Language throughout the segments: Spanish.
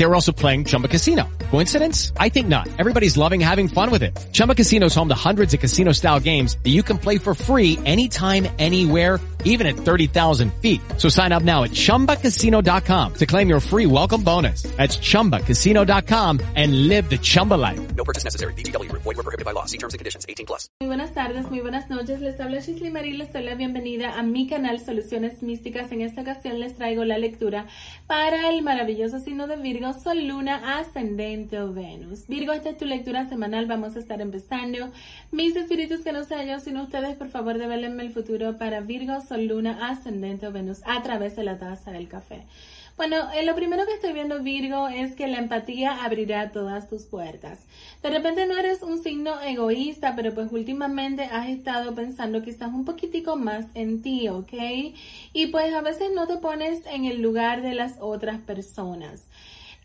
They were also playing Chumba Casino. Coincidence? I think not. Everybody's loving having fun with it. Chumba Casino is home to hundreds of casino-style games that you can play for free anytime, anywhere, even at 30,000 feet. So sign up now at ChumbaCasino.com to claim your free welcome bonus. That's ChumbaCasino.com and live the Chumba life. No purchase necessary. BGW. Void were prohibited by law. See terms and conditions. 18 plus. Muy buenas tardes, muy buenas noches. Les habla Shisley Marie. Les doy la bienvenida a mi canal Soluciones Místicas. En esta ocasión les traigo la lectura para el maravilloso signo de Virgo, Sol, Luna, Ascendente o Venus. Virgo, esta es tu lectura semanal. Vamos a estar empezando. Mis espíritus que no sea yo, sino ustedes, por favor, develenme el futuro para Virgo, Sol, Luna, Ascendente o Venus a través de la taza del café. Bueno, eh, lo primero que estoy viendo, Virgo, es que la empatía abrirá todas tus puertas. De repente no eres un signo egoísta, pero pues últimamente has estado pensando quizás un poquitico más en ti, ¿ok? Y pues a veces no te pones en el lugar de las otras personas.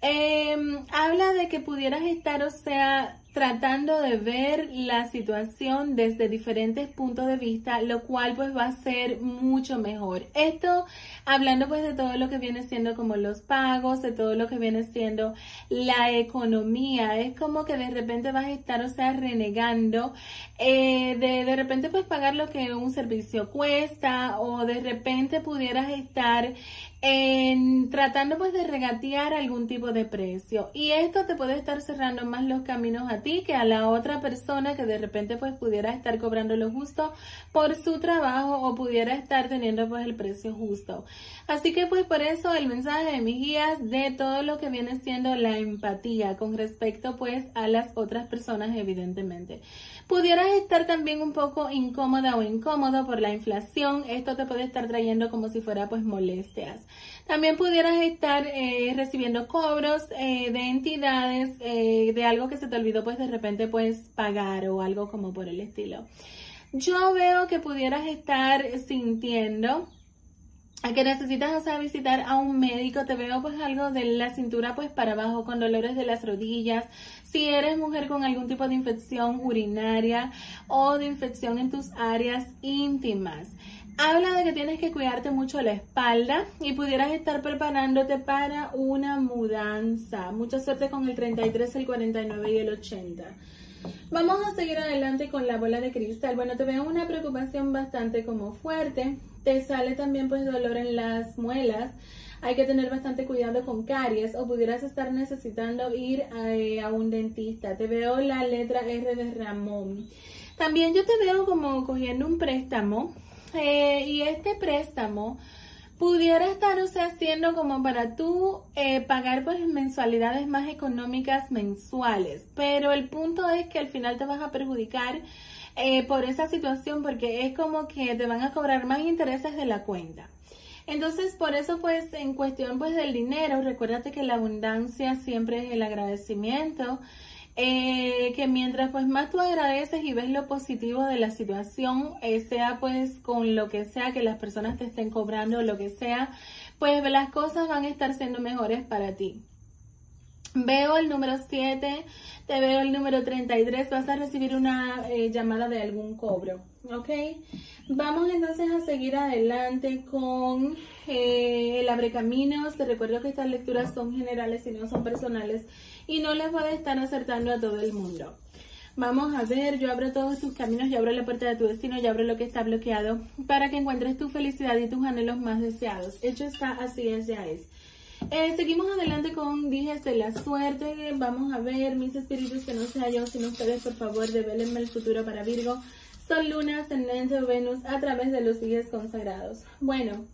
Em, habla de que pudieras estar, o sea, tratando de ver la situación desde diferentes puntos de vista, lo cual pues va a ser mucho mejor. Esto hablando pues de todo lo que viene siendo como los pagos, de todo lo que viene siendo la economía, es como que de repente vas a estar, o sea, renegando eh, de de repente pues pagar lo que un servicio cuesta o de repente pudieras estar en tratando pues de regatear algún tipo de precio y esto te puede estar cerrando más los caminos a ti que a la otra persona que de repente pues pudiera estar cobrando lo justo por su trabajo o pudiera estar teniendo pues el precio justo. Así que pues por eso el mensaje de mis guías de todo lo que viene siendo la empatía con respecto pues a las otras personas evidentemente. Pudieras estar también un poco incómoda o incómodo por la inflación. Esto te puede estar trayendo como si fuera pues molestias. También pudieras estar eh, recibiendo cobros eh, de entidades eh, de algo que se te olvidó pues de repente pues pagar o algo como por el estilo. Yo veo que pudieras estar sintiendo a que necesitas, o visitar a un médico, te veo pues algo de la cintura pues para abajo con dolores de las rodillas, si eres mujer con algún tipo de infección urinaria o de infección en tus áreas íntimas. Habla de que tienes que cuidarte mucho la espalda y pudieras estar preparándote para una mudanza. Mucha suerte con el 33, el 49 y el 80. Vamos a seguir adelante con la bola de cristal. Bueno, te veo una preocupación bastante como fuerte. Te sale también pues dolor en las muelas. Hay que tener bastante cuidado con caries o pudieras estar necesitando ir eh, a un dentista. Te veo la letra R de Ramón. También yo te veo como cogiendo un préstamo y este préstamo pudiera estar, o sea, siendo como para tú eh, pagar pues mensualidades más económicas mensuales. Pero el punto es que al final te vas a perjudicar eh, por esa situación porque es como que te van a cobrar más intereses de la cuenta. Entonces, por eso, pues, en cuestión, pues, del dinero, recuérdate que la abundancia siempre es el agradecimiento eh, que mientras pues más tú agradeces y ves lo positivo de la situación, eh, sea pues con lo que sea que las personas te estén cobrando lo que sea, pues las cosas van a estar siendo mejores para ti. Veo el número 7, te veo el número 33, vas a recibir una eh, llamada de algún cobro, ¿ok? Vamos entonces a seguir adelante con eh, el abre caminos. Te recuerdo que estas lecturas son generales y no son personales y no les voy a estar acertando a todo el mundo. Vamos a ver, yo abro todos tus caminos, yo abro la puerta de tu destino, yo abro lo que está bloqueado para que encuentres tu felicidad y tus anhelos más deseados. Hecho está, así es, ya es. Eh, seguimos adelante con Días de la Suerte. Vamos a ver, mis espíritus, que no sea yo, sino ustedes, por favor, develenme el futuro para Virgo. Son Luna, Ascendente o Venus a través de los días consagrados. Bueno,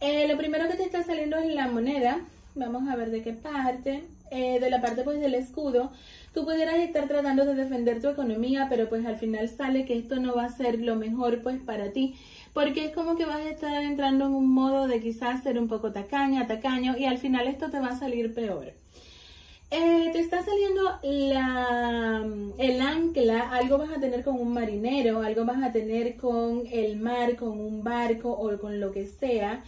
eh, lo primero que te está saliendo es la moneda. Vamos a ver de qué parte. Eh, de la parte pues del escudo, tú pudieras estar tratando de defender tu economía, pero pues al final sale que esto no va a ser lo mejor pues para ti, porque es como que vas a estar entrando en un modo de quizás ser un poco tacaña, tacaño, y al final esto te va a salir peor. Eh, te está saliendo la, el ancla, algo vas a tener con un marinero, algo vas a tener con el mar, con un barco o con lo que sea.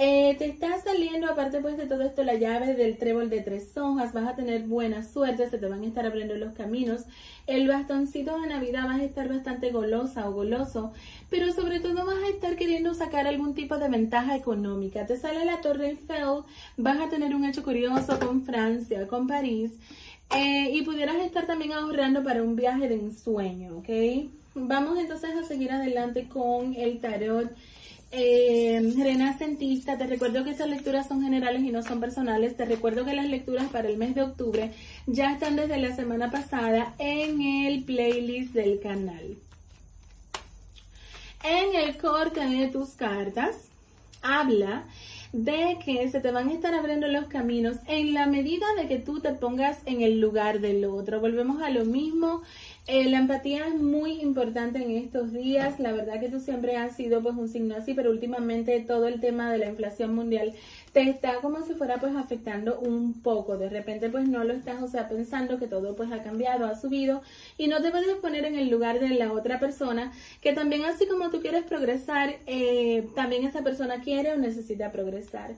Eh, te está saliendo, aparte pues de todo esto, la llave del trébol de tres hojas. Vas a tener buena suerte, se te van a estar abriendo los caminos. El bastoncito de Navidad vas a estar bastante golosa o goloso, pero sobre todo vas a estar queriendo sacar algún tipo de ventaja económica. Te sale la Torre Eiffel, vas a tener un hecho curioso con Francia, con París, eh, y pudieras estar también ahorrando para un viaje de ensueño, ¿ok? Vamos entonces a seguir adelante con el tarot eh, renacentista, te recuerdo que estas lecturas son generales y no son personales. Te recuerdo que las lecturas para el mes de octubre ya están desde la semana pasada en el playlist del canal. En el corte de tus cartas habla de que se te van a estar abriendo los caminos en la medida de que tú te pongas en el lugar del otro. Volvemos a lo mismo eh, la empatía es muy importante en estos días. La verdad que tú siempre has sido pues un signo así, pero últimamente todo el tema de la inflación mundial te está como si fuera pues afectando un poco. De repente pues no lo estás, o sea, pensando que todo pues ha cambiado, ha subido y no te puedes poner en el lugar de la otra persona que también así como tú quieres progresar, eh, también esa persona quiere o necesita progresar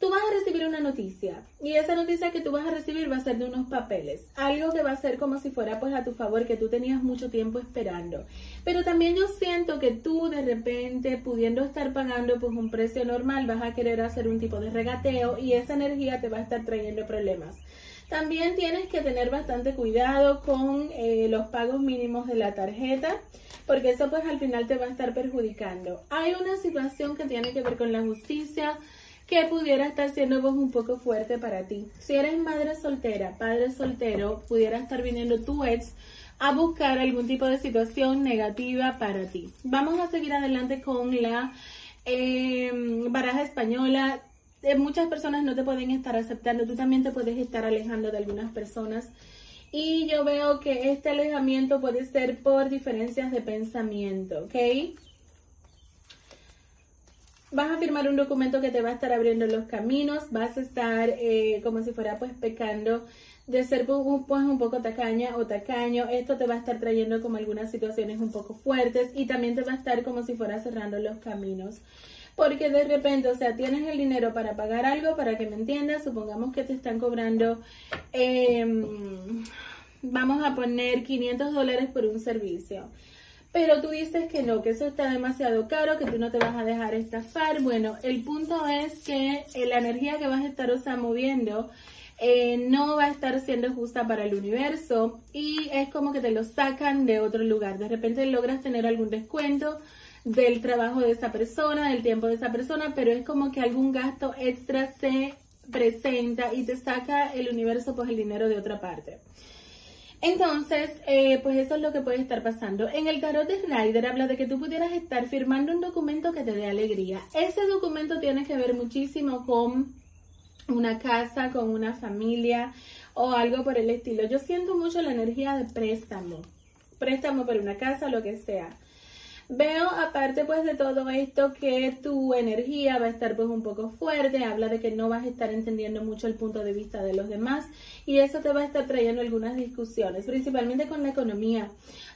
tú vas a recibir una noticia y esa noticia que tú vas a recibir va a ser de unos papeles, algo que va a ser como si fuera pues a tu favor que tú tenías mucho tiempo esperando. Pero también yo siento que tú de repente pudiendo estar pagando pues un precio normal vas a querer hacer un tipo de regateo y esa energía te va a estar trayendo problemas. También tienes que tener bastante cuidado con eh, los pagos mínimos de la tarjeta porque eso pues al final te va a estar perjudicando. Hay una situación que tiene que ver con la justicia, que pudiera estar siendo vos un poco fuerte para ti. Si eres madre soltera, padre soltero, pudiera estar viniendo tu ex a buscar algún tipo de situación negativa para ti. Vamos a seguir adelante con la em, baraja española. Eh, muchas personas no te pueden estar aceptando, tú también te puedes estar alejando de algunas personas. Y yo veo que este alejamiento puede ser por diferencias de pensamiento, ¿ok? Vas a firmar un documento que te va a estar abriendo los caminos, vas a estar eh, como si fuera pues pecando de ser pues un poco tacaña o tacaño, esto te va a estar trayendo como algunas situaciones un poco fuertes y también te va a estar como si fuera cerrando los caminos. Porque de repente, o sea, tienes el dinero para pagar algo, para que me entiendas, supongamos que te están cobrando, em, vamos a poner 500 dólares por un servicio pero tú dices que no, que eso está demasiado caro, que tú no te vas a dejar estafar. Bueno, el punto es que eh, la energía que vas a estar, moviendo, eh, no va a estar siendo justa para el universo y es como que te lo sacan de otro lugar. De repente logras tener algún descuento del trabajo de esa persona, del tiempo de esa persona, pero es como que algún gasto extra se presenta y te saca el universo pues el dinero de otra parte. Entonces, eh, pues eso es lo que puede estar pasando. En el tarot de Snyder habla de que tú pudieras estar firmando un documento que te dé alegría. Ese documento tiene que ver muchísimo con una casa, con una familia o algo por el estilo. Yo siento mucho la energía de préstamo. Préstamo por una casa, lo que sea. Veo aparte pues de todo esto que tu energía va a estar pues un poco fuerte, habla de que no vas a estar entendiendo mucho el punto de vista de los demás y eso te va a estar trayendo algunas discusiones, principalmente con la economía.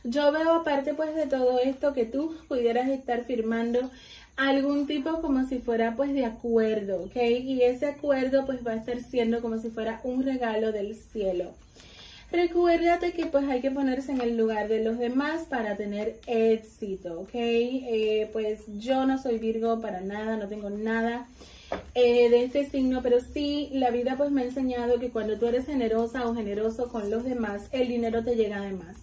Yo veo aparte pues de todo esto que tú pudieras estar firmando algún tipo como si fuera pues de acuerdo, ¿ok? Y ese acuerdo pues va a estar siendo como si fuera un regalo del cielo. Recuérdate que pues hay que ponerse en el lugar de los demás para tener éxito, ¿ok? Eh, pues yo no soy Virgo para nada, no tengo nada eh, de este signo, pero sí la vida pues me ha enseñado que cuando tú eres generosa o generoso con los demás, el dinero te llega de más.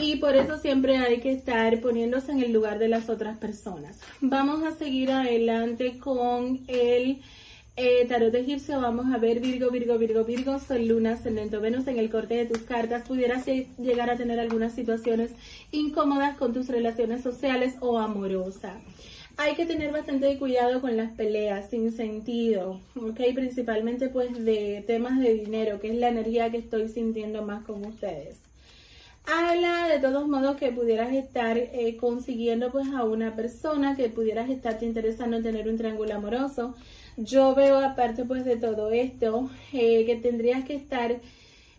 Y por eso siempre hay que estar poniéndose en el lugar de las otras personas. Vamos a seguir adelante con el eh, tarot egipcio, vamos a ver Virgo, Virgo, Virgo, Virgo, Sol, Luna, Ascendente Venus en el corte de tus cartas. Pudieras llegar a tener algunas situaciones incómodas con tus relaciones sociales o amorosas. hay que tener bastante cuidado con las peleas sin sentido, ¿ok? Principalmente pues de temas de dinero, que es la energía que estoy sintiendo más con ustedes. Habla de todos modos que pudieras estar eh, consiguiendo pues a una persona, que pudieras estarte interesando en tener un triángulo amoroso. Yo veo aparte pues de todo esto eh, que tendrías que estar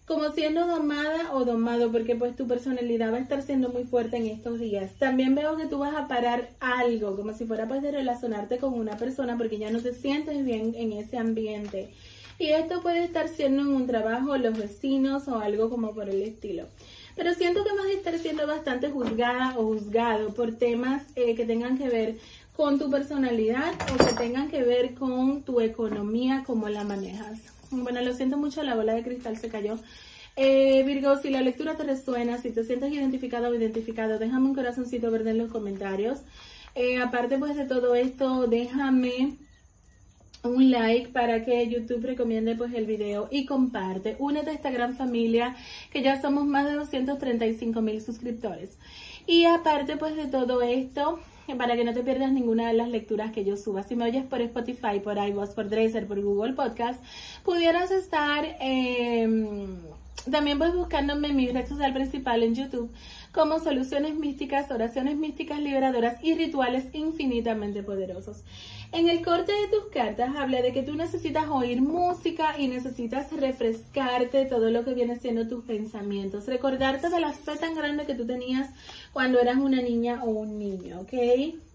como siendo domada o domado, porque pues tu personalidad va a estar siendo muy fuerte en estos días. También veo que tú vas a parar algo, como si fuera pues de relacionarte con una persona, porque ya no te sientes bien en ese ambiente. Y esto puede estar siendo en un trabajo, los vecinos o algo como por el estilo. Pero siento que vas a estar siendo bastante juzgada o juzgado por temas eh, que tengan que ver con tu personalidad o que tengan que ver con tu economía, cómo la manejas. Bueno, lo siento mucho, la bola de cristal se cayó. Eh, Virgo, si la lectura te resuena, si te sientes identificado o identificado, déjame un corazoncito verde en los comentarios. Eh, aparte pues de todo esto, déjame un like para que YouTube recomiende pues el video y comparte. Únete a esta gran familia que ya somos más de 235 mil suscriptores. Y aparte pues de todo esto, para que no te pierdas ninguna de las lecturas que yo suba. Si me oyes por Spotify, por iVoox, por Dresser, por Google Podcast, pudieras estar... Eh, también pues buscándome en mi red social principal en YouTube como soluciones místicas, oraciones místicas liberadoras y rituales infinitamente poderosos. En el corte de tus cartas habla de que tú necesitas oír música y necesitas refrescarte todo lo que viene siendo tus pensamientos, recordarte de la fe tan grande que tú tenías cuando eras una niña o un niño, ¿ok?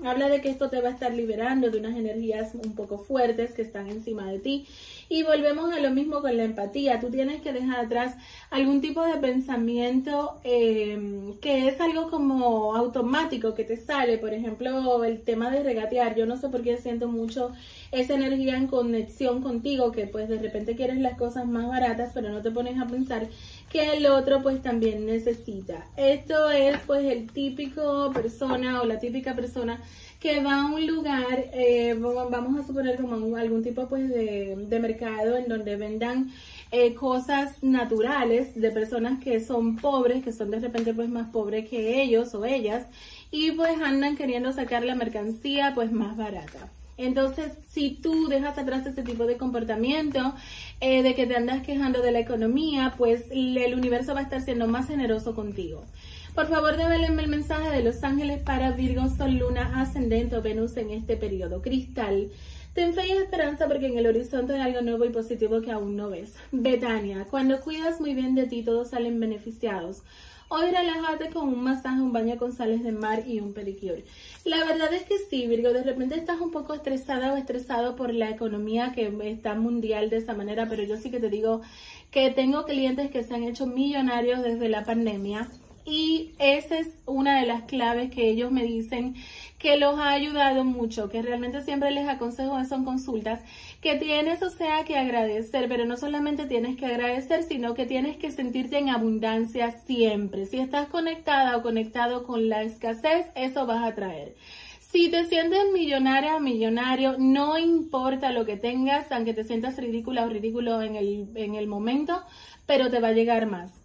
Habla de que esto te va a estar liberando de unas energías un poco fuertes que están encima de ti. Y volvemos a lo mismo con la empatía. Tú tienes que dejar atrás algún tipo de pensamiento eh, que es algo como automático que te sale. Por ejemplo, el tema de regatear. Yo no sé por qué siento mucho esa energía en conexión contigo, que pues de repente quieres las cosas más baratas, pero no te pones a pensar que el otro pues también necesita. Esto es pues el típico persona o la típica persona que va a un lugar, eh, vamos a suponer como algún tipo pues de, mercado en donde vendan eh, cosas naturales de personas que son pobres, que son de repente pues más pobres que ellos o ellas y pues andan queriendo sacar la mercancía pues más barata. Entonces, si tú dejas atrás ese tipo de comportamiento, eh, de que te andas quejando de la economía, pues el universo va a estar siendo más generoso contigo. Por favor, develenme el mensaje de los ángeles para Virgo, Sol, Luna, Ascendente o Venus en este periodo. Cristal, ten fe y esperanza porque en el horizonte hay algo nuevo y positivo que aún no ves. Betania, cuando cuidas muy bien de ti, todos salen beneficiados. Hoy relájate con un masaje, un baño con sales de mar y un pedicure. La verdad es que sí, Virgo, de repente estás un poco estresada o estresado por la economía que está mundial de esa manera, pero yo sí que te digo que tengo clientes que se han hecho millonarios desde la pandemia y esa es una de las claves que ellos me dicen que los ha ayudado mucho, que realmente siempre les aconsejo en consultas, que tienes, o sea, que agradecer, pero no solamente tienes que agradecer, sino que tienes que sentirte en abundancia siempre. Si estás conectada o conectado con la escasez, eso vas a traer. Si te sientes millonaria o millonario, no importa lo que tengas, aunque te sientas ridícula o ridículo en el, en el momento, pero te va a llegar más.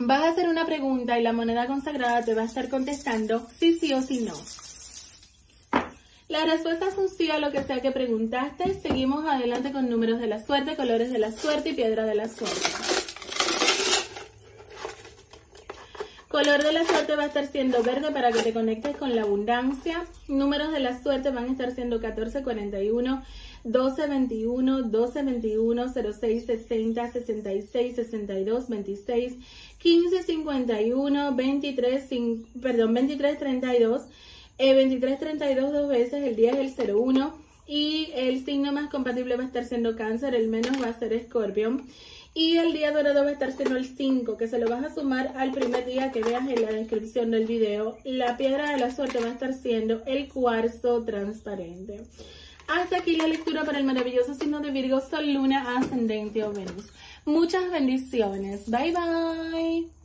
Vas a hacer una pregunta y la moneda consagrada te va a estar contestando sí, sí o sí no. La respuesta es un sí a lo que sea que preguntaste. Seguimos adelante con números de la suerte, colores de la suerte y piedra de la suerte. Color de la suerte va a estar siendo verde para que te conectes con la abundancia. Números de la suerte van a estar siendo 1441, 1221, 1221, 06, 60, 66, 62, 26, 15, 51, 23, perdón, 23, 32, eh, 23, 32 dos veces, el día es el 01 y el signo más compatible va a estar siendo cáncer, el menos va a ser escorpión. Y el día dorado va a estar siendo el 5, que se lo vas a sumar al primer día que veas en la descripción del video. La piedra de la suerte va a estar siendo el cuarzo transparente. Hasta aquí la lectura para el maravilloso signo de Virgo, Sol, Luna, Ascendente o Venus. Muchas bendiciones. Bye bye.